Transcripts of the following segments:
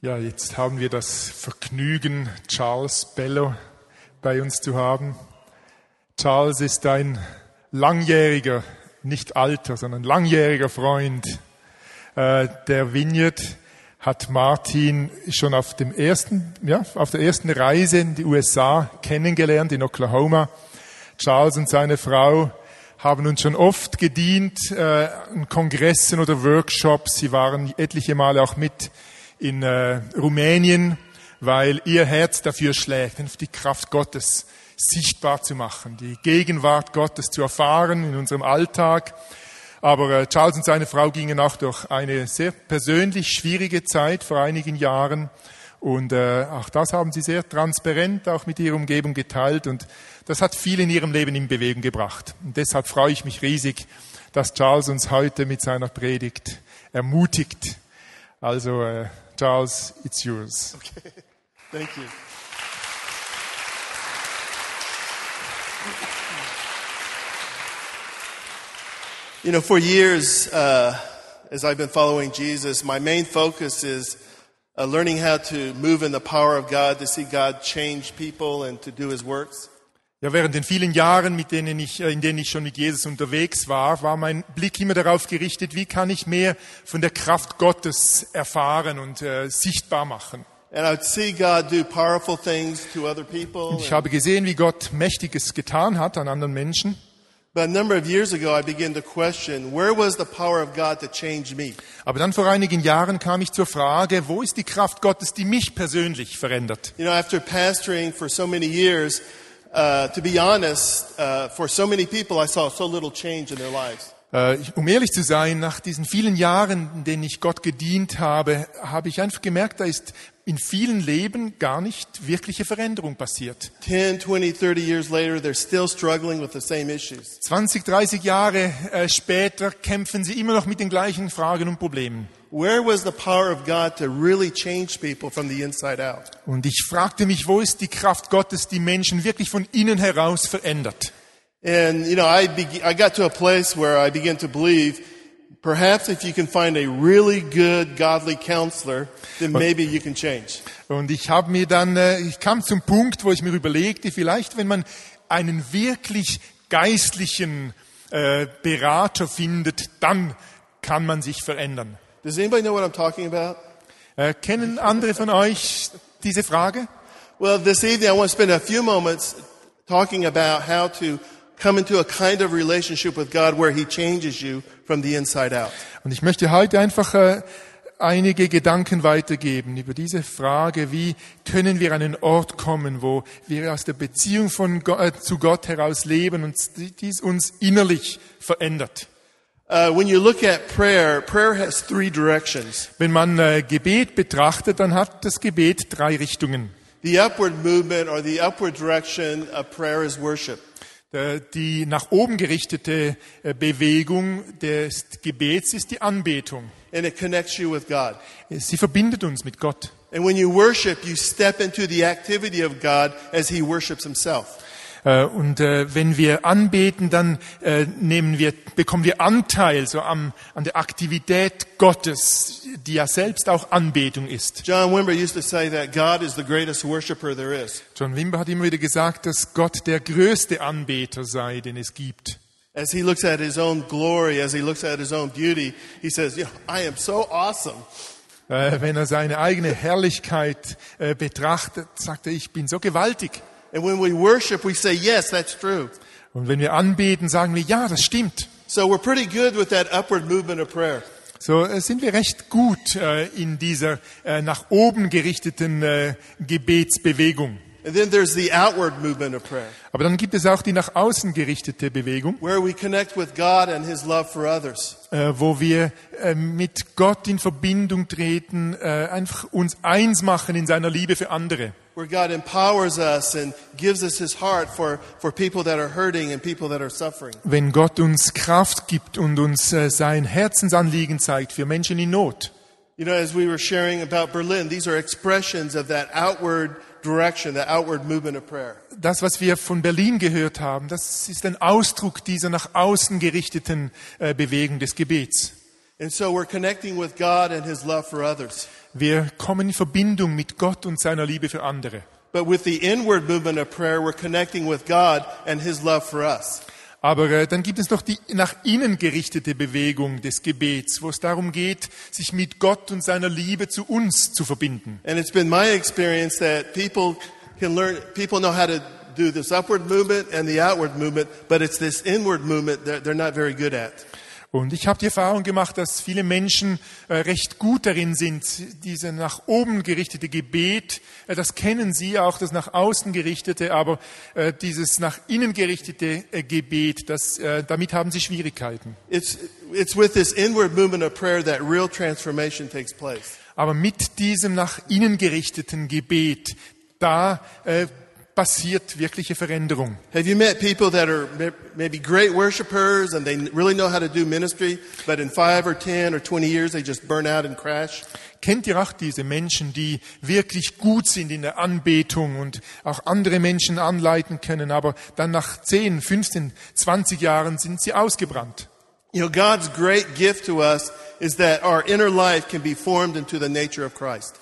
Ja, jetzt haben wir das Vergnügen, Charles Bello bei uns zu haben. Charles ist ein langjähriger, nicht alter, sondern langjähriger Freund äh, der Vineyard. Hat Martin schon auf dem ersten, ja, auf der ersten Reise in die USA kennengelernt, in Oklahoma. Charles und seine Frau haben uns schon oft gedient äh, in Kongressen oder Workshops. Sie waren etliche Male auch mit in äh, Rumänien, weil ihr Herz dafür schlägt, die Kraft Gottes sichtbar zu machen, die Gegenwart Gottes zu erfahren in unserem Alltag. Aber äh, Charles und seine Frau gingen auch durch eine sehr persönlich schwierige Zeit vor einigen Jahren. Und äh, auch das haben sie sehr transparent auch mit ihrer Umgebung geteilt. Und das hat viel in ihrem Leben in Bewegung gebracht. Und deshalb freue ich mich riesig, dass Charles uns heute mit seiner Predigt ermutigt. Also äh, Charles, it's yours. Okay. Thank you. You know, for years, uh, as I've been following Jesus, my main focus is uh, learning how to move in the power of God, to see God change people and to do His works. Ja, während den vielen Jahren, mit denen ich, äh, in denen ich schon mit Jesus unterwegs war, war mein Blick immer darauf gerichtet, wie kann ich mehr von der Kraft Gottes erfahren und äh, sichtbar machen. Und ich habe gesehen, wie Gott Mächtiges getan hat an anderen Menschen. But a number of years ago, I began to question, where was the power of God to change me? Aber dann vor einigen Jahren kam ich zur Frage, wo ist die Kraft Gottes, die mich persönlich verändert? You know, after pastoring for so many years, uh, to be honest, uh, for so many people, I saw so little change in their lives. Äh, um ehrlich zu sein, nach diesen vielen Jahren, in denen ich Gott gedient habe, habe ich einfach gemerkt, da ist in vielen Leben gar nicht wirkliche Veränderung passiert. 10, 20, 30 years later, they're still struggling with the same issues. 20, 30 Jahre äh, später kämpfen sie immer noch mit den gleichen Fragen und Problemen. Where was the power of God to really change people from the inside out? Und ich fragte mich, wo ist die Kraft Gottes, die Menschen wirklich von innen heraus verändert? And, you know, I, I got to a place where I began to believe perhaps if you can find a really good, godly counselor, then maybe you can change. Und ich habe mir dann, äh, ich kam zum Punkt, wo ich mir überlegte, vielleicht wenn man einen wirklich geistlichen äh, Berater findet, dann kann man sich verändern. Does anybody know what I'm talking about? Äh, kennen andere von euch diese Frage? Well, this evening I want to spend a few moments talking about how to come into a kind of relationship with God where He changes you from the inside out. Und ich möchte heute einfach äh, einige Gedanken weitergeben über diese Frage, wie können wir an einen Ort kommen, wo wir aus der Beziehung von Gott, äh, zu Gott heraus leben und dies uns innerlich verändert. Wenn man äh, Gebet betrachtet, dann hat das Gebet drei Richtungen. The upward movement or the upward direction of prayer is worship. Äh, Die nach oben gerichtete äh, Bewegung des Gebets ist die Anbetung. and it connects you with God. Sie verbindet uns mit Gott. And when you worship, you step into the activity of God as He worships Himself. Äh, Und äh, wenn wir anbeten, dann äh, nehmen wir, bekommen wir Anteil so am, an der Aktivität Gottes, die ja selbst auch Anbetung ist. John Wimber used to say that God is the greatest worshiper there is. John Wimber hat immer wieder gesagt, dass Gott der größte Anbeter sei, den es gibt. As he looks at his own glory, as he looks at his own beauty, he says, "Yeah, I am so awesome." Wenn er seine eigene Herrlichkeit betrachtet, sagt er, ich bin so gewaltig. And when we worship, we say, "Yes, that's true." Und wenn wir anbeten, sagen wir, ja, das stimmt. So we're pretty good with that upward movement of prayer. So äh, sind wir recht gut äh, in dieser äh, nach oben gerichteten äh, Gebetsbewegung. And then there's the outward movement of prayer, Aber dann gibt es auch die nach außen gerichtete Bewegung, where we connect with God and His love for others. äh, wo wir äh, mit Gott in Verbindung treten, äh, einfach uns eins machen in seiner Liebe für andere. Where God empowers us and gives us His heart for, for people that are hurting and people that are suffering. Wenn Gott uns Kraft gibt und uns äh, sein Herzensanliegen zeigt für Menschen in Not. You know, as we were sharing about Berlin, these are expressions of that outward direction, that outward movement of prayer. Das, was wir von Berlin gehört haben, das ist ein Ausdruck dieser nach außen gerichteten äh, Bewegung des Gebets. And so we're connecting with God and His love for others. Wir kommen in Verbindung mit Gott und seiner Liebe für andere. But with the inward movement of prayer, we're connecting with God and His love for us. Aber äh, dann gibt es noch die nach innen gerichtete Bewegung des Gebets, wo es darum geht, sich mit Gott und seiner Liebe zu uns zu verbinden. And it's been my experience that people can learn, people know how to do this upward movement and the outward movement, but it's this inward movement that they're not very good at. Und ich habe die Erfahrung gemacht, dass viele Menschen äh, recht gut darin sind, diese nach oben gerichtete Gebet, äh, das kennen sie auch, das nach außen gerichtete, aber äh, dieses nach innen gerichtete Gebet, das, damit haben sie Schwierigkeiten. It's, it's with this inward movement of prayer that real transformation takes place. Aber mit diesem nach innen gerichteten Gebet, da äh, passiert wirkliche Veränderung. Have you met people that are may- maybe great worshipers and they really know how to do ministry, but in five or 10 or 20 years they just burn out and crash? Kennt ihr auch diese Menschen, die wirklich gut sind in der Anbetung und auch andere Menschen anleiten können, aber dann nach 10, 15, 20 Jahren sind sie ausgebrannt? You know, God's great gift to us is that our inner life can be formed into the nature of Christ.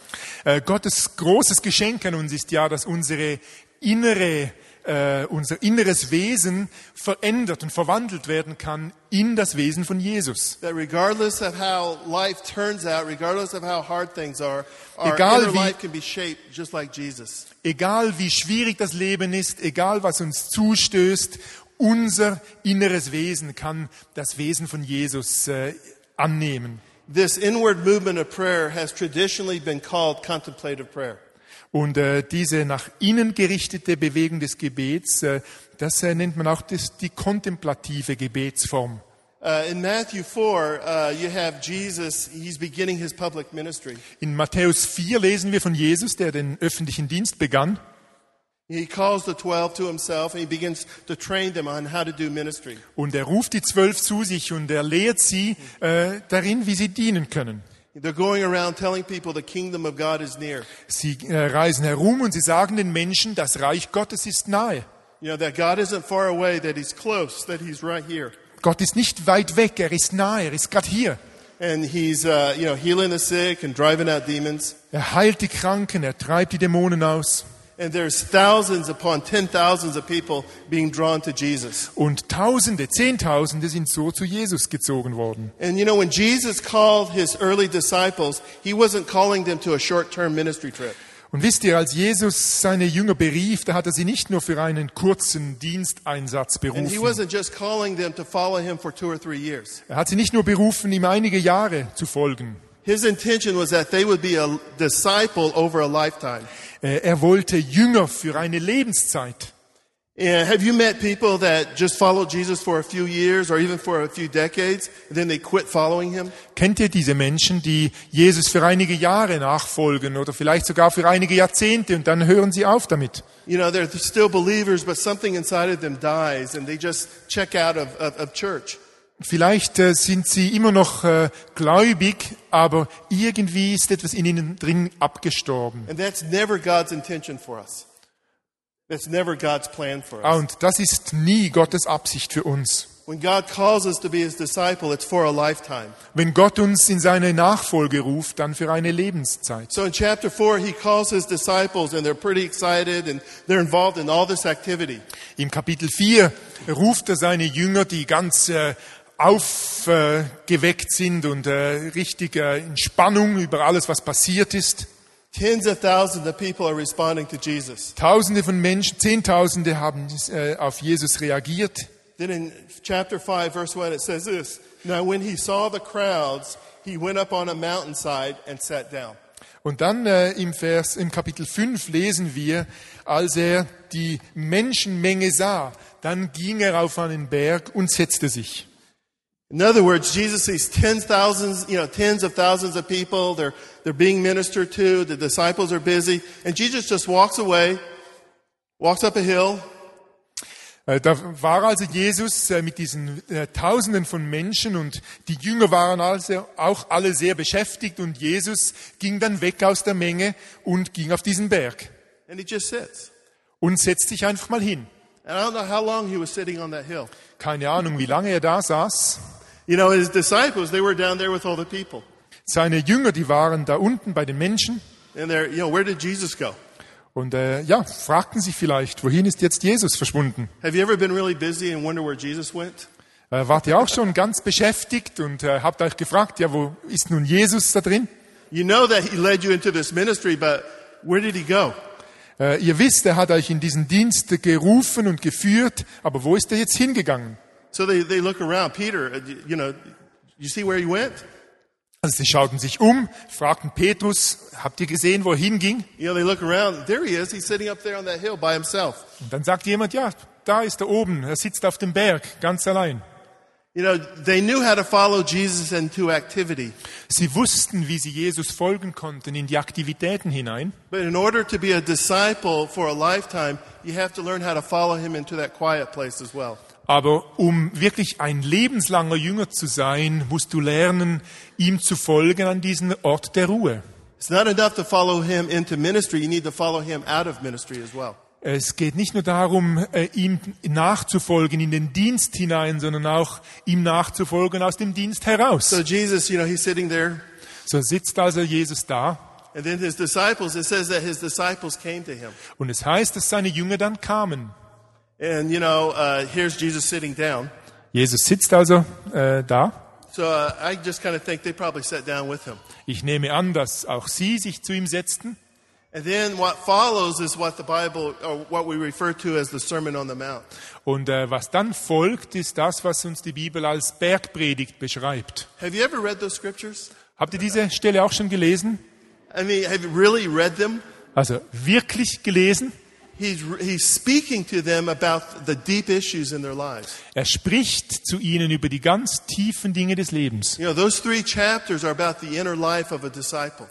Äh, Gottes großes Geschenk an uns ist ja, dass unsere innere, äh, unser inneres Wesen verändert und verwandelt werden kann in das Wesen von Jesus. That regardless of how life turns out, regardless of how hard things are, our Egal inner wie- life can be shaped just like Jesus. Egal wie schwierig das Leben ist, egal was uns zustößt, unser inneres Wesen kann das Wesen von Jesus äh, annehmen. This inward movement of prayer has traditionally been called contemplative prayer. Und äh, diese nach innen gerichtete Bewegung des Gebets, äh, das äh, nennt man auch das, die kontemplative Gebetsform. Uh, in Matthew 4, uh, you have Jesus, he's beginning his public ministry. In Matthäus 4 lesen wir von Jesus, der den öffentlichen Dienst begann. He calls the 12 to himself and he begins to train them on how to do ministry. Und er ruft die Zwölf zu sich und er lehrt sie äh, darin, wie sie dienen können. They're going around telling people the kingdom of God is near. Sie äh, reisen herum und sie sagen den Menschen, das Reich Gottes ist nahe. You know, that God isn't far away, that he's close, that he's right here. Gott ist nicht weit weg, er ist nahe, er ist gerade hier. And he's, uh, you know, healing the sick and driving out demons. Er heilt die Kranken, er treibt die Dämonen aus. And there's thousands upon ten thousands of people being drawn to Jesus. Und Tausende, Zehntausende sind so zu Jesus gezogen worden. And you know, when Jesus called his early disciples, he wasn't calling them to a short term ministry trip. Und wisst ihr, als Jesus seine Jünger berief, da hat er sie nicht nur für einen kurzen Diensteinsatz berufen. Er hat sie nicht nur berufen, ihm einige Jahre zu folgen. His intention was that they would be a disciple over a lifetime. Äh, Er wollte Jünger für eine Lebenszeit. And have you met people that just followed Jesus for a few years or even for a few decades, and then they quit following him? Kennt ihr diese Menschen, die Jesus für einige Jahre nachfolgen oder vielleicht sogar für einige Jahrzehnte und dann hören sie auf damit? You know, they're still believers, but something inside of them dies, and they just check out of, of, of church. Vielleicht äh, sind sie immer noch äh, gläubig, aber irgendwie ist etwas in ihnen drin abgestorben. Und das ist nie Gottes Absicht für uns. When God calls us to be his disciple, it's for a lifetime. Wenn Gott uns in seine Nachfolge ruft, dann für eine Lebenszeit. So in chapter 4, he calls his disciples, and they're pretty excited, and they're involved in all this activity. Im Kapitel 4 ruft er seine Jünger, die ganz äh, aufgeweckt sind und äh, richtig äh, in Spannung über alles, was passiert ist. Tens of thousands of people are responding to Jesus. Tausende von Menschen, Zehntausende haben äh, auf Jesus reagiert. Then in chapter 5, verse 1, it says this Now, when he saw the crowds, he went up on a mountainside and sat down. Und dann äh, im Vers, im Kapitel 5 lesen wir, als er die Menschenmenge sah, dann ging er auf einen Berg und setzte sich. In other words, Jesus sees tens thousands, you know, tens of thousands of people. They're, they're being ministered to. The disciples are busy. And Jesus just walks away, walks up a hill, Äh, Da war also Jesus äh, mit diesen äh, Tausenden von Menschen und die Jünger waren also auch alle sehr beschäftigt und Jesus ging dann weg aus der Menge und ging auf diesen Berg und setzt sich einfach mal hin. And I don't know how long he was sitting on that hill. Keine Ahnung, wie lange er da saß. You know, his disciples, they were down there with all the people. Seine Jünger, die waren da unten bei den Menschen And they're, you know, where did Jesus go? und äh, ja, fragten sich vielleicht, wohin ist jetzt Jesus verschwunden? Have you ever been really busy and wonder where Jesus went? Äh, wart ihr auch schon ganz beschäftigt und äh, habt euch gefragt, ja, wo ist nun Jesus da drin? You know that he led you into this ministry, but where did he go? Äh, ihr wisst, er hat euch in diesen Dienst gerufen und geführt, aber wo ist er jetzt hingegangen? So they, they look around. Peter, uh, you know, you see where he went? Also sie schauten sich um, fragten Petrus, habt ihr gesehen, wo er hinging? You know, they look around. There he is. He's sitting up there on that hill by himself. Und dann sagt jemand, ja, da ist er oben, er sitzt auf dem Berg, ganz allein. You know, they knew how to follow Jesus into activity. Sie wussten, wie sie Jesus folgen konnten in die Aktivitäten hinein. But in order to be a disciple for a lifetime, you have to learn how to follow him into that quiet place as well. Aber um wirklich ein lebenslanger Jünger zu sein, musst du lernen, ihm zu folgen an diesen Ort der Ruhe. It's not enough to follow him into ministry, you need to follow him out of ministry as well. Es geht nicht nur darum, äh, ihm nachzufolgen in den Dienst hinein, sondern auch ihm nachzufolgen aus dem Dienst heraus. So Jesus, you know, he's sitting there, So sitzt also Jesus da and then his disciples, it says that his disciples came to him. und es heißt, dass seine Jünger dann kamen. And, you know, uh, here's Jesus sitting down. Jesus sitzt also äh, da. So uh, I just kind of think they probably sat down with him. Ich nehme an, dass auch sie sich zu ihm setzten. And then what follows is what the Bible, or what we refer to as the Sermon on the Mount. Und äh, was dann folgt, ist das, was uns die Bibel als Bergpredigt beschreibt. Have you ever read those scriptures? Habt ihr diese Stelle auch schon gelesen? I mean, have you really read them? Also wirklich gelesen? He's, he's speaking to them about the deep issues in their lives. Er spricht zu ihnen über die ganz tiefen Dinge des Lebens. You know, those three chapters are about the inner life of a disciple.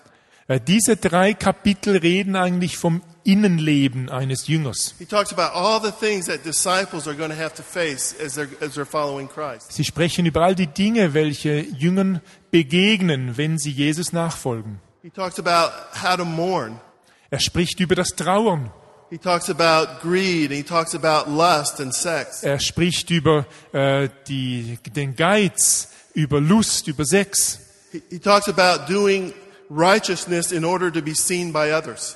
Äh, diese drei Kapitel reden eigentlich vom Innenleben eines Jüngers. He talks about all the things that disciples are going to have to face as they're, as they're following Christ. Sie sprechen über all die Dinge, welche Jüngern begegnen, wenn sie Jesus nachfolgen. He talks about how to mourn. Er spricht über das Trauern. He talks about greed. And he talks about lust and sex. Er spricht über äh, die, den Geiz, über Lust, über Sex. He, he talks about doing righteousness in order to be seen by others.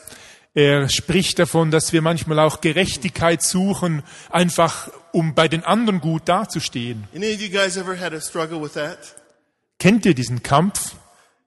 Er spricht davon, dass wir manchmal auch Gerechtigkeit suchen, einfach um bei den anderen gut dazustehen. Any of you guys ever had a struggle with that? Kennt ihr diesen Kampf?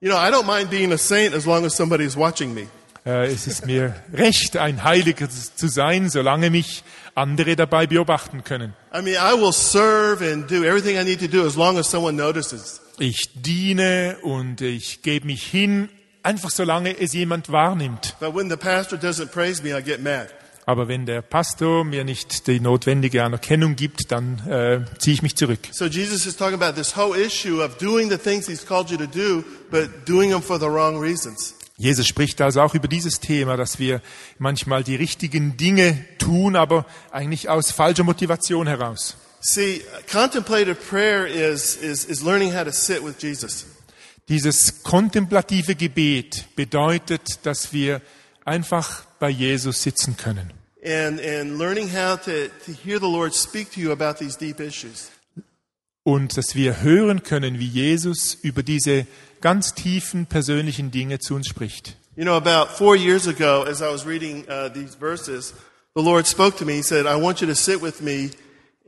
You know, I don't mind being a saint as long as somebody is watching me. Äh, es ist mir recht, ein Heiliger zu sein, solange mich andere dabei beobachten können. I mean, I will serve and do everything I need to do as long as someone notices. Ich diene und ich gebe mich hin, einfach solange es jemand wahrnimmt. But when the pastor doesn't praise me, I get mad. Aber wenn der Pastor mir nicht die notwendige Anerkennung gibt, dann äh, ziehe ich mich zurück. So Jesus is talking about this whole issue of doing the things he's called you to do, but doing them for the wrong reasons. Jesus spricht also auch über dieses Thema, dass wir manchmal die richtigen Dinge tun, aber eigentlich aus falscher Motivation heraus. See, contemplative prayer is, is, is learning how to sit with Jesus. Dieses kontemplative Gebet bedeutet, dass wir einfach bei Jesus sitzen können and, and learning how to, to hear the Lord speak to you about these deep issues. und dass wir hören können, wie Jesus über diese ganz tiefen persönlichen Dinge zu uns spricht. You know, about four years ago, as I was reading uh, these verses, the Lord spoke to me. He said, I want you to sit with me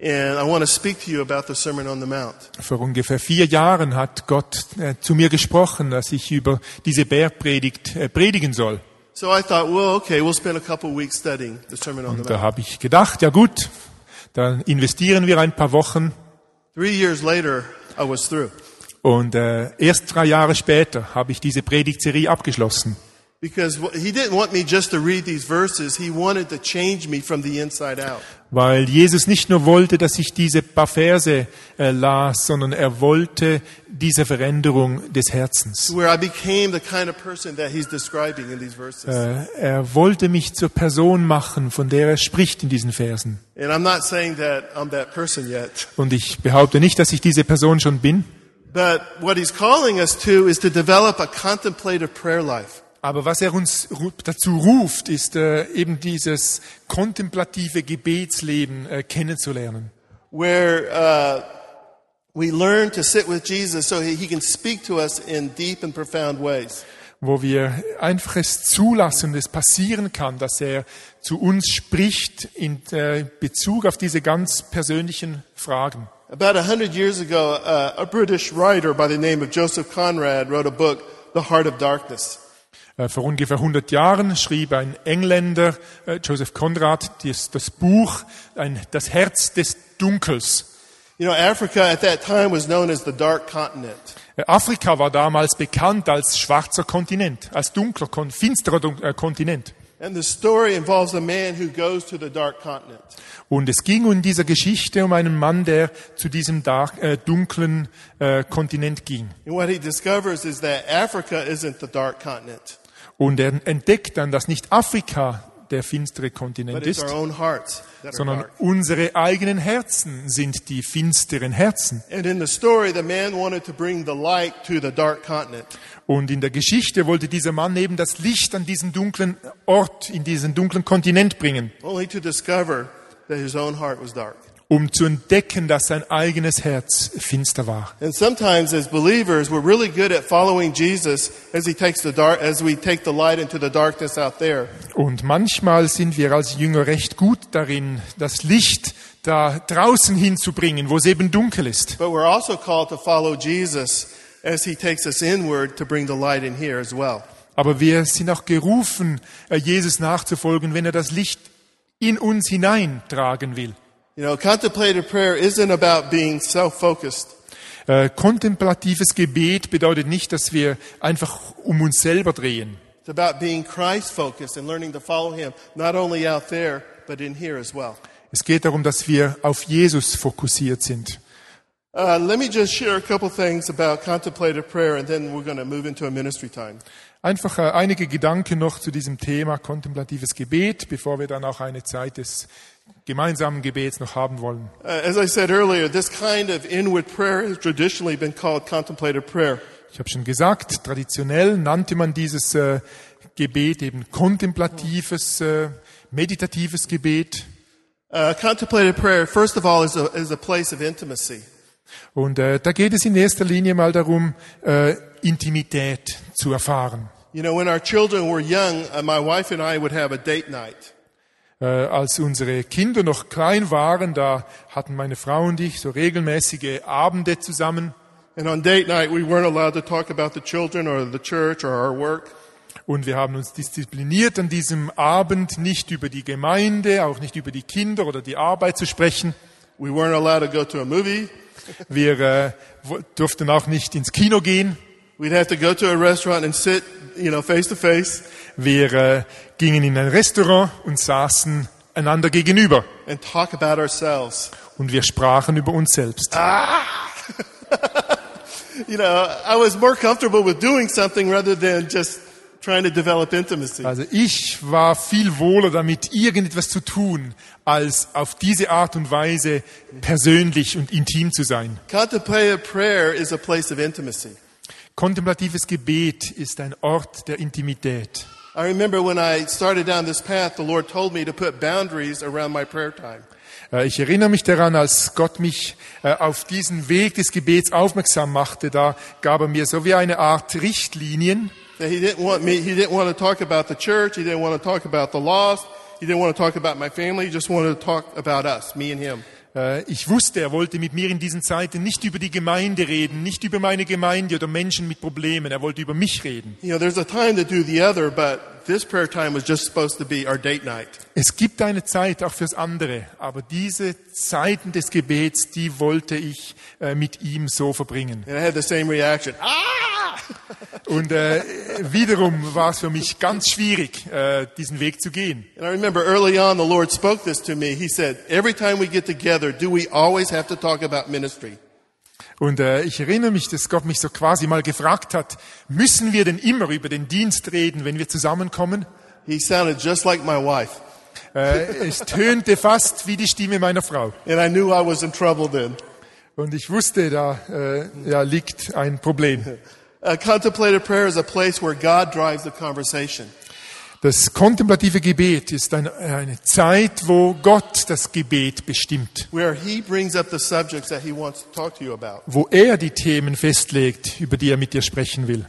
and I want to speak to you about the Sermon on the Mount. Vor ungefähr vier Jahren hat Gott äh, zu mir gesprochen, dass ich über diese Bergpredigt äh, predigen soll. So I thought, well, okay, we'll spend a couple of weeks studying the Sermon on the Und da Mount. habe ich gedacht, ja gut, dann investieren wir ein paar Wochen Three years later, I was through. Und äh, erst drei Jahre später habe ich diese Predigtserie abgeschlossen. Because wh- he didn't want me just to read these verses, he wanted to change me from the inside out. Weil Jesus nicht nur wollte, dass ich diese paar Verse äh, las, sondern er wollte diese Veränderung des Herzens. Where I became the kind of person that he's describing in these verses. Äh, er wollte mich zur Person machen, von der er spricht in diesen Versen. And I'm not saying that I'm that person yet. Und ich behaupte nicht, dass ich diese Person schon bin. But what he's calling us to is to develop a contemplative prayer life. Aber was er uns dazu ruft, ist äh, eben dieses kontemplative Gebetsleben äh, kennenzulernen. where uh, we learn to sit with Jesus so he can speak to us in deep and profound ways. wo wir einfach es zulassen es passieren kann, dass er zu uns spricht in äh, Bezug auf diese ganz persönlichen Fragen. About a hundred years ago, uh, a British writer by the name of Joseph Conrad wrote a book, The Heart of Darkness. Äh, Vor ungefähr 100 Jahren schrieb ein Engländer, äh, Joseph Conrad, das, das Buch ein, Das Herz des Dunkels. You know, Africa at that time was known as the Dark Continent. Äh, Afrika war damals bekannt als schwarzer Kontinent, als dunkler, finsterer Kontinent. And the story involves a man who goes to the Dark Continent. Und es ging in dieser Geschichte um einen Mann, der zu diesem äh, dunklen äh, Kontinent ging. And what he discovers is that Africa isn't the Dark Continent, Und er entdeckt dann, dass nicht Afrika der finstere Kontinent ist, sondern unsere eigenen Herzen sind die finsteren Herzen. Und in der Geschichte wollte dieser Mann eben das Licht an diesen dunklen Ort, in diesen dunklen Kontinent bringen, only to discover that his own heart was dark. Um zu entdecken, dass sein eigenes Herz finster war. And sometimes as believers, we're really good at following Jesus as he takes the dark, as we take the light into the darkness out there. Und manchmal sind wir als Jünger recht gut darin, das Licht da draußen hinzubringen, wo es eben dunkel ist. But we're also called to follow Jesus as he takes us inward to bring the light in here as well. Aber wir sind auch gerufen, äh, Jesus nachzufolgen, wenn er das Licht in uns hineintragen will. You know, contemplative prayer isn't about being self-focused. Äh, kontemplatives Gebet bedeutet nicht, dass wir einfach um uns selber drehen. It's about being Christ-focused and learning to follow him, not only out there, but in here as well. Es geht darum, dass wir auf Jesus fokussiert sind. Uh, let me just share a couple things about contemplative prayer, and then we're going to move into a ministry time. Einfach äh, einige Gedanken noch zu diesem Thema kontemplatives Gebet, bevor wir dann auch eine Zeit des gemeinsamen Gebets noch haben wollen. Uh, as I said earlier, this kind of inward prayer has traditionally been called contemplative prayer. Ich habe schon gesagt, traditionell nannte man dieses äh, Gebet eben kontemplatives, äh, meditatives Gebet. Uh, contemplative prayer, first of all, is a, is a place of intimacy. Und äh, da geht es in erster Linie mal darum, äh, Intimität zu erfahren. You know, when our children were young, uh, my wife and I would have a date night. Äh, als unsere Kinder noch klein waren, da hatten meine Frau und ich so regelmäßige Abende zusammen. And on date night, we weren't allowed to talk about the children or the church or our work. Und wir haben uns diszipliniert an diesem Abend, nicht über die Gemeinde, auch nicht über die Kinder oder die Arbeit zu sprechen. We weren't allowed to go to a movie. Wir äh, durften auch nicht ins Kino gehen. We'd have to go to a restaurant and sit, you know, face to face Wir äh, gingen in ein Restaurant und saßen einander gegenüber. and talk about ourselves. Und wir sprachen über uns selbst. You know, I was more comfortable with doing something rather than just trying to develop intimacy. Also ich war viel wohler damit, irgendetwas zu tun, als auf diese Art und Weise persönlich und intim zu sein. Contemplative prayer is a place of intimacy. Kontemplatives Gebet ist ein Ort der Intimität. I remember when I started down this path, the Lord told me to put boundaries around my prayer time. Äh, Ich erinnere mich daran, als Gott mich äh, auf diesen Weg des Gebets aufmerksam machte, da gab er mir so wie eine Art Richtlinien, he didn't want me, he didn't want to talk about the church, he didn't want to talk about the lost, he didn't want to talk about my family, he just wanted to talk about us, me and him. Äh, Ich wusste, er wollte mit mir in diesen Zeiten nicht über die Gemeinde reden, nicht über meine Gemeinde oder Menschen mit Problemen. Er wollte über mich reden. You know, there's a time to do the other, but this prayer time was just supposed to be our date night. Es gibt eine Zeit auch fürs andere, aber diese Zeiten des Gebets, die wollte ich äh, mit ihm so verbringen. And I had the same reaction. Ah! Und äh, wiederum war es für mich ganz schwierig, äh, diesen Weg zu gehen. And I remember early on the Lord spoke this to me. He said, every time we get together, do we always have to talk about ministry? Und äh, ich erinnere mich, dass Gott mich so quasi mal gefragt hat, müssen wir denn immer über den Dienst reden, wenn wir zusammenkommen? He sounded just like my wife. Äh, es tönte fast wie die Stimme meiner Frau. And I knew I was in trouble then. Und ich wusste, da äh, ja, liegt ein Problem. Uh, contemplative prayer is a place where God drives the conversation. Das kontemplative Gebet ist ein, eine Zeit, wo Gott das Gebet bestimmt, where He brings up the subjects that He wants to talk to you about. wo er die Themen festlegt, über die er mit dir sprechen will.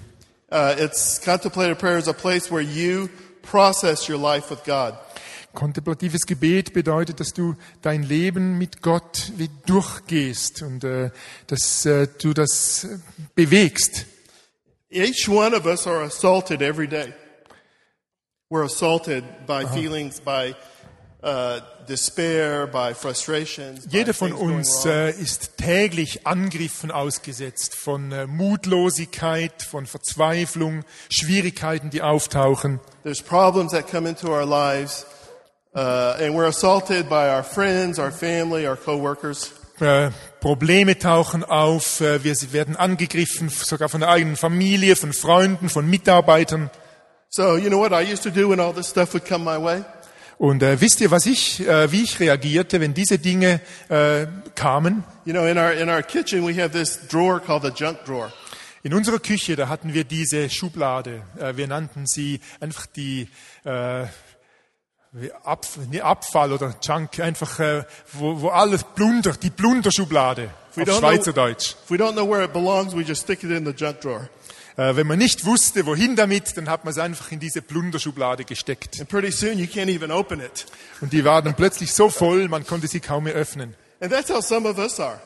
Uh, it's contemplative prayer is a place where you process your life with God. Kontemplatives Gebet bedeutet, dass du dein Leben mit Gott durchgehst und äh, dass äh, du das äh, bewegst. Each one of us are assaulted every day. We're assaulted by feelings, by uh, despair, by frustrations. by Jeder von uns äh, ist täglich Angriffen ausgesetzt von äh, Mutlosigkeit, von Verzweiflung, Schwierigkeiten, die auftauchen. There's problems that come into our lives, uh, and we're assaulted by our friends, our family, our coworkers. Äh, Probleme tauchen auf, äh, wir werden angegriffen, sogar von der eigenen Familie, von Freunden, von Mitarbeitern. So, you know what I used to do when all this stuff would come my way? Und äh, wisst ihr, was ich, äh, wie ich reagierte, wenn diese Dinge äh, kamen? You know, in our, in our kitchen, we have this drawer called the junk drawer. In unserer Küche, da hatten wir diese Schublade. Äh, wir nannten sie einfach die äh, wie Abfall oder Junk, einfach äh, wo, wo alles Plunder, die Plunderschublade auf Schweizerdeutsch. If we don't know where it belongs, we just stick it in the junk drawer. Äh, wenn man nicht wusste, wohin damit, dann hat man es einfach in diese Plunderschublade gesteckt. And pretty soon you can't even open it. Und die war dann plötzlich so voll, man konnte sie kaum mehr öffnen. And that's how some of us are.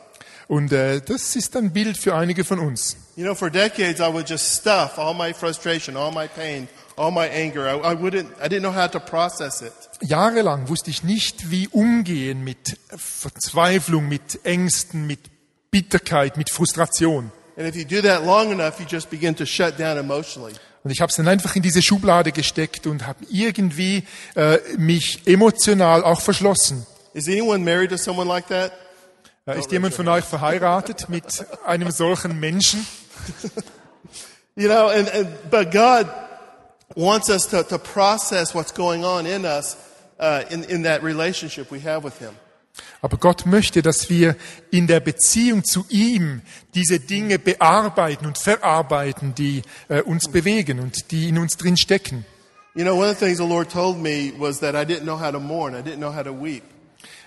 Und äh, das ist ein Bild für einige von uns. You know, for decades I would just stuff all my frustration, all my pain, all my anger. I, I wouldn't, I didn't know how to process it. Jahrelang wusste ich nicht, wie umgehen mit Verzweiflung, mit Ängsten, mit Bitterkeit, mit Frustration. And if you do that long enough, you just begin to shut down emotionally. Und ich habe es dann einfach in diese Schublade gesteckt und habe irgendwie äh, mich emotional auch verschlossen. Is anyone married to someone like that? Äh, ist jemand von euch verheiratet mit einem solchen Menschen? You know, and, and but God wants us to, to process what's going on in us uh, in, in that relationship we have with Him. Aber Gott möchte, dass wir in der Beziehung zu ihm diese Dinge bearbeiten und verarbeiten, die äh, uns bewegen und die in uns drin stecken. You know, one of the things the Lord told me was that I didn't know how to mourn. I didn't know how to weep.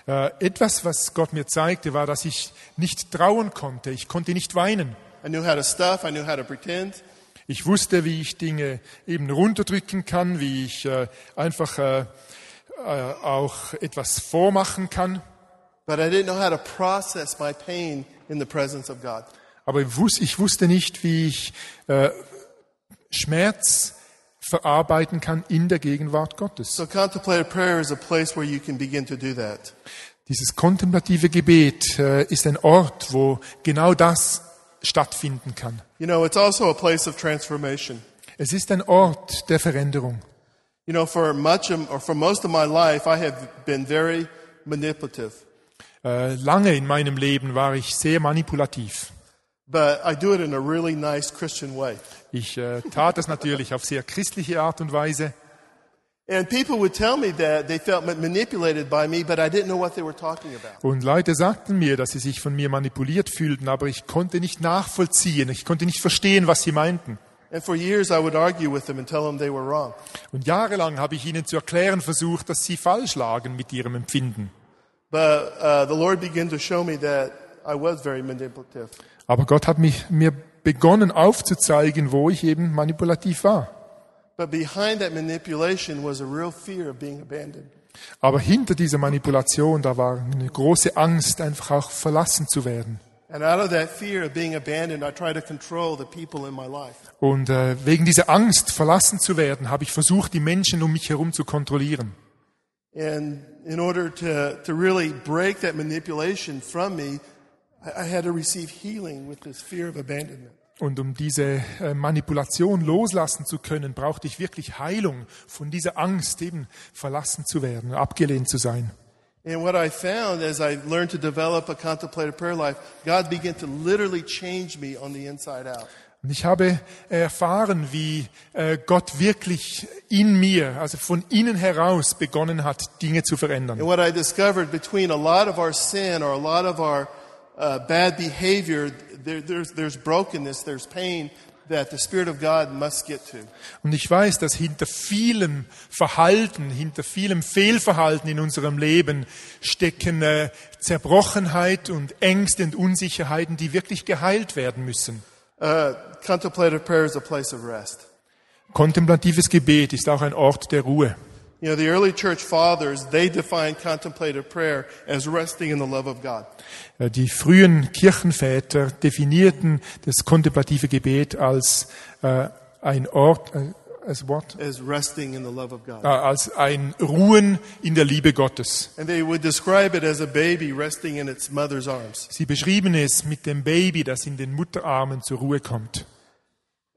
Äh, etwas, was Gott mir zeigte, war, dass ich nicht trauen konnte. Ich konnte nicht weinen. I knew how to stuff. I knew how to pretend. Ich wusste, wie ich Dinge eben runterdrücken kann, wie ich äh, einfach äh, äh, auch etwas vormachen kann. But I didn't know how to process my pain in the presence of God. Aber ich wus- ich wusste nicht, wie ich äh, Schmerz verarbeiten kann in der Gegenwart Gottes. So contemplative prayer is a place where you can begin to do that. Dieses kontemplative Gebet äh, ist ein Ort, wo genau das stattfinden kann. You know, it's also a place of transformation. Es ist ein Ort der Veränderung. You know, for much of, or for most of my life, I have been very manipulative. Äh, lange in meinem Leben war ich sehr manipulativ. But I do it in a really nice Christian way. Ich äh, tat das natürlich auf sehr christliche Art und Weise. Und Leute sagten mir, dass sie sich von mir manipuliert fühlten, aber ich konnte nicht nachvollziehen, ich konnte nicht verstehen, was sie meinten. And for years, I would argue with them and tell them they were wrong. Und jahrelang habe ich ihnen zu erklären versucht, dass sie falsch lagen mit ihrem Empfinden. But the Lord began to show me that I was very manipulative. Aber Gott hat mich, mir begonnen aufzuzeigen, wo ich eben manipulativ war. But behind that manipulation was a real fear of being abandoned. Aber hinter dieser Manipulation, da war eine große Angst, einfach auch verlassen zu werden. And out of that fear of being abandoned, I tried to control the people in my life. Und äh, wegen dieser Angst, verlassen zu werden, habe ich versucht, die Menschen um mich herum zu kontrollieren. And in order to, to really break that manipulation from me, I, I had to receive healing with this fear of abandonment. Und um diese äh, Manipulation loslassen zu können, brauchte ich wirklich Heilung von dieser Angst, eben verlassen zu werden, abgelehnt zu sein. And what I found as I learned to develop a contemplative prayer life, God began to literally change me on the inside out. Und ich habe erfahren, wie äh, Gott wirklich in mir, also von innen heraus begonnen hat, Dinge zu verändern. And what I discovered between a lot of our sin or a lot of our uh, bad behavior, there, there's, there's brokenness, there's pain, that the Spirit of God must get to. Und ich weiß, dass hinter vielem Verhalten, hinter vielem Fehlverhalten in unserem Leben stecken äh, Zerbrochenheit und Ängste und Unsicherheiten, die wirklich geheilt werden müssen. Uh, contemplative prayer is a place of rest. Kontemplatives Gebet ist auch ein Ort der Ruhe. You know, the early church fathers, they defined contemplative prayer as resting in the love of God. Äh, Die frühen Kirchenväter definierten das kontemplative Gebet als äh, ein Ort, äh, als what? As resting in the love of God. Äh, als ein Ruhen in der Liebe Gottes. And they would describe it as a baby resting in its mother's arms. Sie beschrieben es mit dem Baby, das in den Mutterarmen zur Ruhe kommt.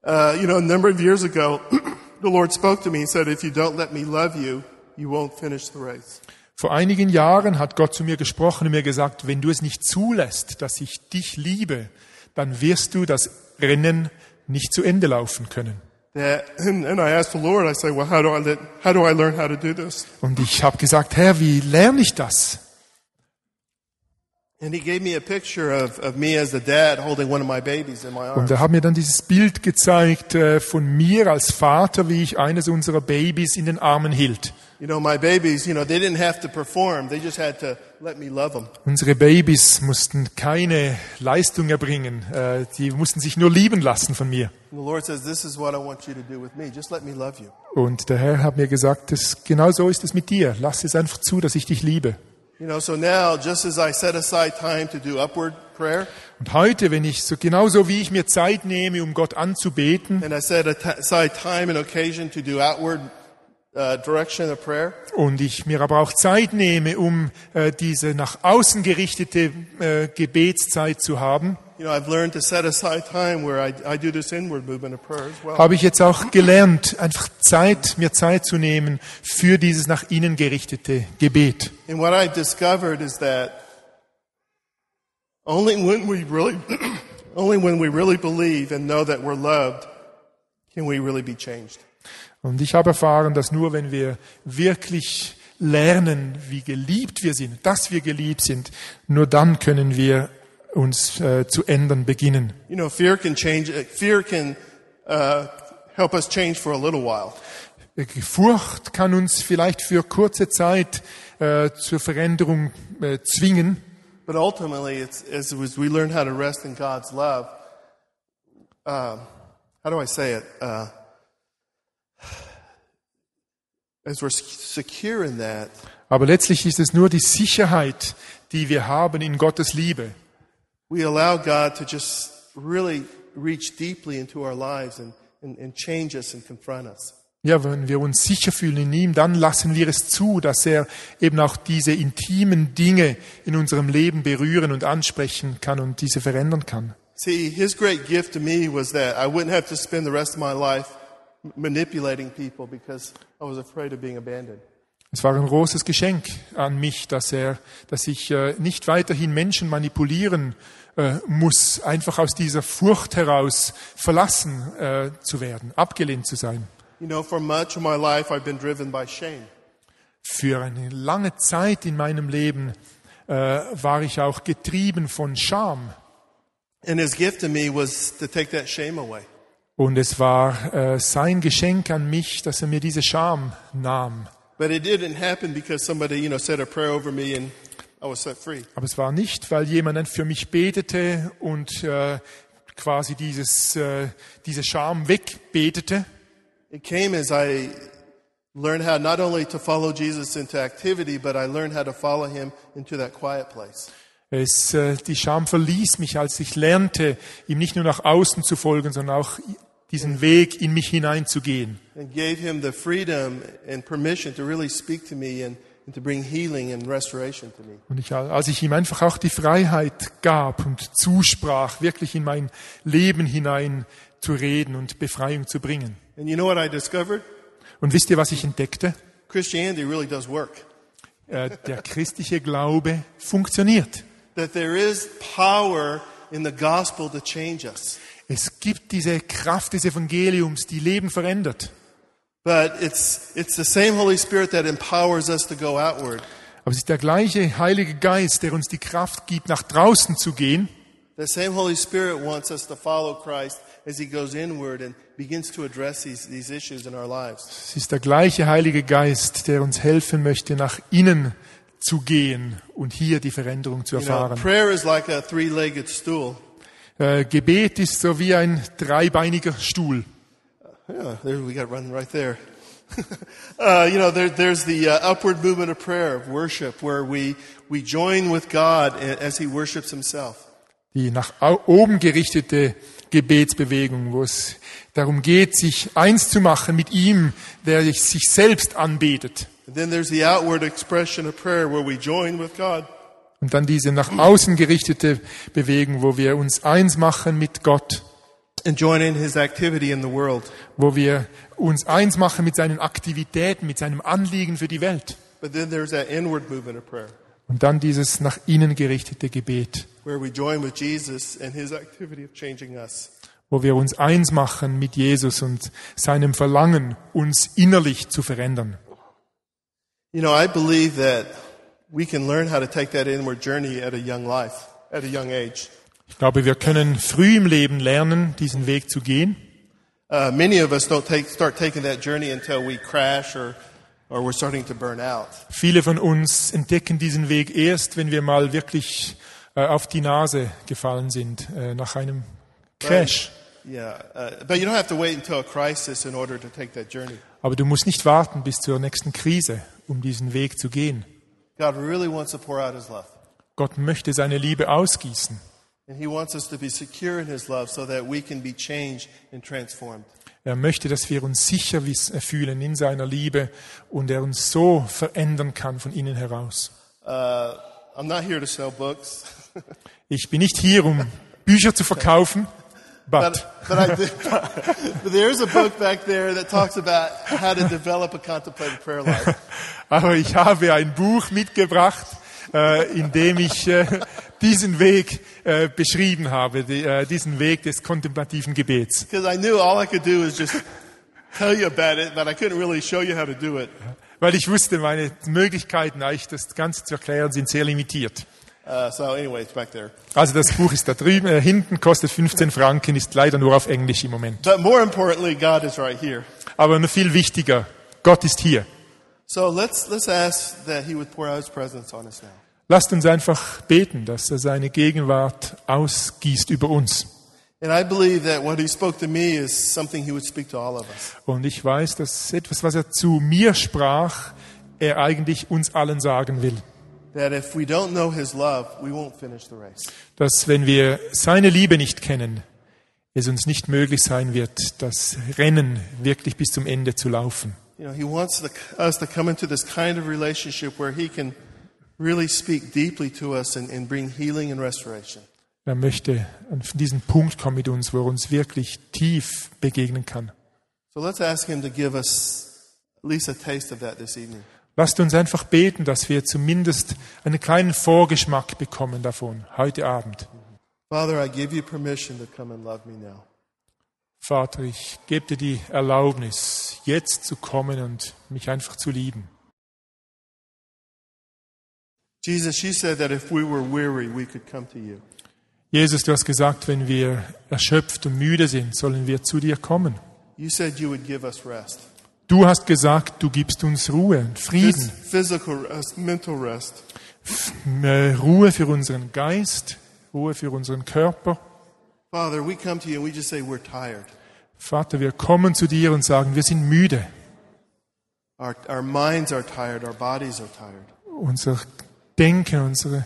Uh, you know, a number of years ago, the Lord spoke to me and said, if you don't let me love you, you won't finish the race. Vor einigen Jahren hat Gott zu mir gesprochen und mir gesagt, wenn du es nicht zulässt, dass ich dich liebe, dann wirst du das Rennen nicht zu Ende laufen können. That, and, and I asked the Lord, I said, well, how do I, let, how do I learn how to do this? Und ich habe gesagt, Herr, wie lerne ich das? Und er hat mir dann dieses Bild gezeigt äh, von mir als Vater, wie ich eines unserer Babys in den Armen hielt. You know, my babies, you know, they didn't have to perform. They just had to let me love them. Unsere Babys mussten keine Leistung erbringen, äh, die mussten sich nur lieben lassen von mir. And the Lord says, this is what I want you to do with me. Just let me love you. Und der Herr hat mir gesagt, das, genau so ist es mit dir. Lass es einfach zu, dass ich dich liebe. You know, so now, just as I set aside time to do upward prayer, Und heute, wenn ich so genauso wie ich mir Zeit nehme, um Gott anzubeten and I set aside time and occasion to do outward uh, direction of prayer, und ich mir aber auch Zeit nehme, um äh, diese nach außen gerichtete äh, Gebetszeit zu haben, you know, I've learned to set aside time where I, I do this inward movement of prayer as well. habe ich jetzt auch gelernt, einfach Zeit, mir Zeit zu nehmen für dieses nach innen gerichtete Gebet. And what I discovered is that only when we really, only when we really believe and know that we're loved, can we really be changed. Und ich habe erfahren, dass nur wenn wir wirklich lernen, wie geliebt wir sind, dass wir geliebt sind, nur dann können wir uns äh, zu ändern beginnen. You know, fear can change. uh, Fear can uh, help us change for a little while. Furcht kann uns vielleicht für kurze Zeit äh, zur Veränderung äh, zwingen, But ultimately, it's as, we learn how to rest in God's love. Um, how do I say it? Uh, as we're secure in that, aber letztlich ist es nur die Sicherheit, die wir haben in Gottes Liebe. We allow God to just really reach deeply into our lives and, and, and change us and confront us. Ja, wenn wir uns sicher fühlen in ihm, dann lassen wir es zu, dass er eben auch diese intimen Dinge in unserem Leben berühren und ansprechen kann und diese verändern kann. See, his great gift to me was that I wouldn't have to spend the rest of my life manipulating people because I was afraid of being abandoned. Es war ein großes Geschenk an mich, dass er, dass ich äh, nicht weiterhin Menschen manipulieren äh, muss, einfach aus dieser Furcht heraus verlassen äh, zu werden, abgelehnt zu sein. You know, for much of my life, I've been driven by shame. Für eine lange Zeit in meinem Leben war ich auch getrieben von Scham. And his gift to me was to take that shame away. Und es war sein Geschenk an mich, dass er mir diese Scham nahm. But it didn't happen because somebody, you know, said a prayer over me and I was set free. Aber es war nicht, weil jemand für mich betete und äh, quasi dieses, äh, diese Scham wegbetete, It came as I learned how not only to follow Jesus into activity, but I learned how to follow him into that quiet place. Es, äh, die Scham verließ mich, als ich lernte, ihm nicht nur nach außen zu folgen, sondern auch diesen Weg in mich hineinzugehen. And gave him the freedom and permission to really speak to me and, and to bring healing and restoration to me. Und ich, als ich ihm einfach auch die Freiheit gab und zusprach, wirklich in mein Leben hinein zu reden und Befreiung zu bringen. And you know what I discovered? Und wisst ihr, was ich entdeckte? Christianity really does work. Äh, Der christliche Glaube funktioniert. That there is power in the gospel to change us. Es gibt diese Kraft des Evangeliums, die Leben verändert. But it's, it's the same Holy Spirit that empowers us to go outward. Aber es ist der gleiche Heilige Geist, der uns die Kraft gibt, nach draußen zu gehen. The same Holy Spirit wants us to follow Christ as He goes inward and begins to address these, these issues in our lives. Es ist der gleiche Heilige Geist, der uns helfen möchte, nach innen zu gehen und hier die Veränderung zu You know, erfahren. prayer is like a three legged stool. Äh, Gebet ist so wie ein dreibeiniger Stuhl. Yeah, there we got run right there. uh, you know, there, there's the uh, upward movement of prayer, of worship, where we, we join with God as He worships Himself. Die nach oben gerichtete Gebetsbewegung, wo es darum geht, sich eins zu machen mit ihm, der sich selbst anbetet. And then there's the outward expression of prayer, where we join with God. Und dann diese nach außen gerichtete Bewegung, wo wir uns eins machen mit Gott, and join in His activity in the world. wo wir uns eins machen mit seinen Aktivitäten, mit seinem Anliegen für die Welt. But then there's that inward movement of prayer, Und dann dieses nach innen gerichtete Gebet, wo wir uns eins machen mit Jesus und seinem Verlangen, uns innerlich zu verändern. You know, I believe that we can learn how to take that inward journey at a young life, at a young age. Ich glaube, wir können früh im Leben lernen, diesen Weg zu gehen. Uh, many of us don't take, start taking that journey until we crash or, or we're starting to burn out. Viele von uns entdecken diesen Weg erst, wenn wir mal wirklich äh, auf die Nase gefallen sind, äh, nach einem Crash. Yeah, uh, but you don't have to wait until a crisis in order to take that journey. Aber du musst nicht warten bis zur nächsten Krise, um diesen Weg zu gehen. God really wants to pour out His love. Gott möchte seine Liebe ausgießen. And He wants us to be secure in His love so that we can be changed and transformed. Er möchte, dass wir uns sicher äh, fühlen in seiner Liebe und er uns so verändern kann von innen heraus. Uh, I'm not here to sell books, Ich bin nicht hier, um Bücher zu verkaufen, but but, but I do. but there's a book back there that talks about how to develop a contemplative prayer life. Aber ich habe ein Buch mitgebracht, äh, in dem ich äh, diesen Weg äh, beschrieben habe, die, äh, diesen Weg des kontemplativen Gebets. Because I knew all I could do is just tell you about it, but I couldn't really show you how to do it. Weil ich wusste, meine Möglichkeiten, euch das Ganze zu erklären, sind sehr limitiert. Uh, so anyway, it's back there. Also das Buch ist da drüben, äh, hinten kostet 15 Franken, ist leider nur auf Englisch im Moment. But more importantly, God is right here. Aber noch viel wichtiger, Gott ist hier. So let's let's ask that He would pour out His presence on us now. Lasst uns einfach beten, dass er seine Gegenwart ausgießt über uns. Und ich weiß, dass etwas, was er zu mir sprach, er eigentlich uns allen sagen will. That if we don't know His love, we won't finish the race. Dass wenn wir seine Liebe nicht kennen, es uns nicht möglich sein wird, das Rennen wirklich bis zum Ende zu laufen. Er möchte an diesen Punkt kommen mit uns, wo er uns wirklich tief begegnen kann. So let's ask Him to give us at least a taste of that this evening. Lasst uns einfach beten, dass wir zumindest einen kleinen Vorgeschmack bekommen davon heute Abend. Father, I give you permission to come and love me now. Vater, ich gebe dir die Erlaubnis, jetzt zu kommen und mich einfach zu lieben. Jesus, you said that if we were weary, we could come to you. Jesus, du hast gesagt, wenn wir erschöpft und müde sind, sollen wir zu dir kommen. You said you would give us rest. Du hast gesagt, du gibst uns Ruhe Frieden. Phys- Physical rest, mental rest. Äh, Ruhe für unseren Geist, Ruhe für unseren Körper. Father, we come to you and we just say we're tired. Vater, wir kommen zu dir und sagen, wir sind müde. Our, our minds are tired. Our bodies are tired. Unser Denken, unser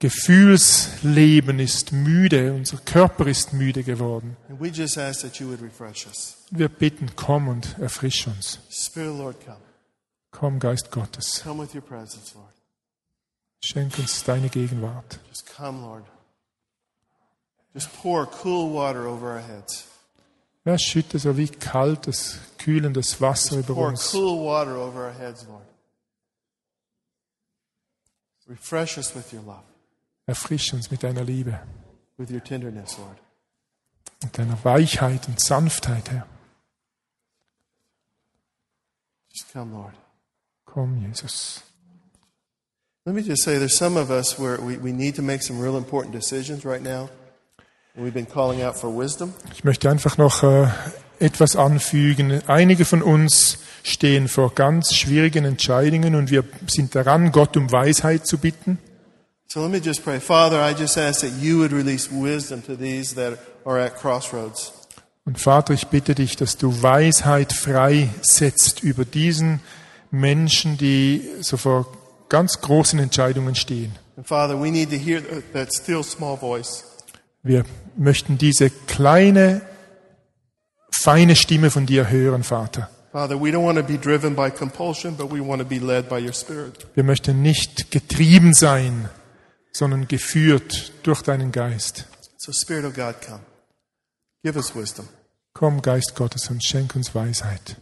Gefühlsleben ist müde, unser Körper ist müde geworden. Wir bitten, komm und erfrisch uns. Komm, Geist Gottes, schenk uns deine Gegenwart. Just come, Lord. Just pour cool water over our heads. Ja, schütte so wie kaltes, kühlendes Wasser über uns. Refresh us with your love, Erfrisch uns mit deiner Liebe, with your tenderness, Lord. mit deiner Weichheit und Sanftheit, Herr. Just come, Lord. Komm, Jesus. Let me just say there's some of us where we, we need to make some real important decisions right now. We've been calling out for wisdom. Ich möchte einfach noch äh, etwas anfügen. Einige von uns stehen vor ganz schwierigen Entscheidungen und wir sind daran, Gott um Weisheit zu bitten. So let me just pray. Father, I just ask that you would release wisdom to these that are at crossroads. Und Vater, ich bitte dich, dass du Weisheit freisetzt über diesen Menschen, die so vor ganz großen Entscheidungen stehen. And Father, we need to hear that still small voice. Wir möchten diese kleine, feine Stimme von dir hören, Vater. Father, we don't want to be driven by compulsion, but we want to be led by your Spirit. Wir möchten nicht getrieben sein, sondern geführt durch deinen Geist. So, Spirit of God, come. Give us wisdom. Komm, Geist Gottes, und schenk uns Weisheit.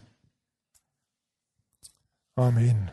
Amen.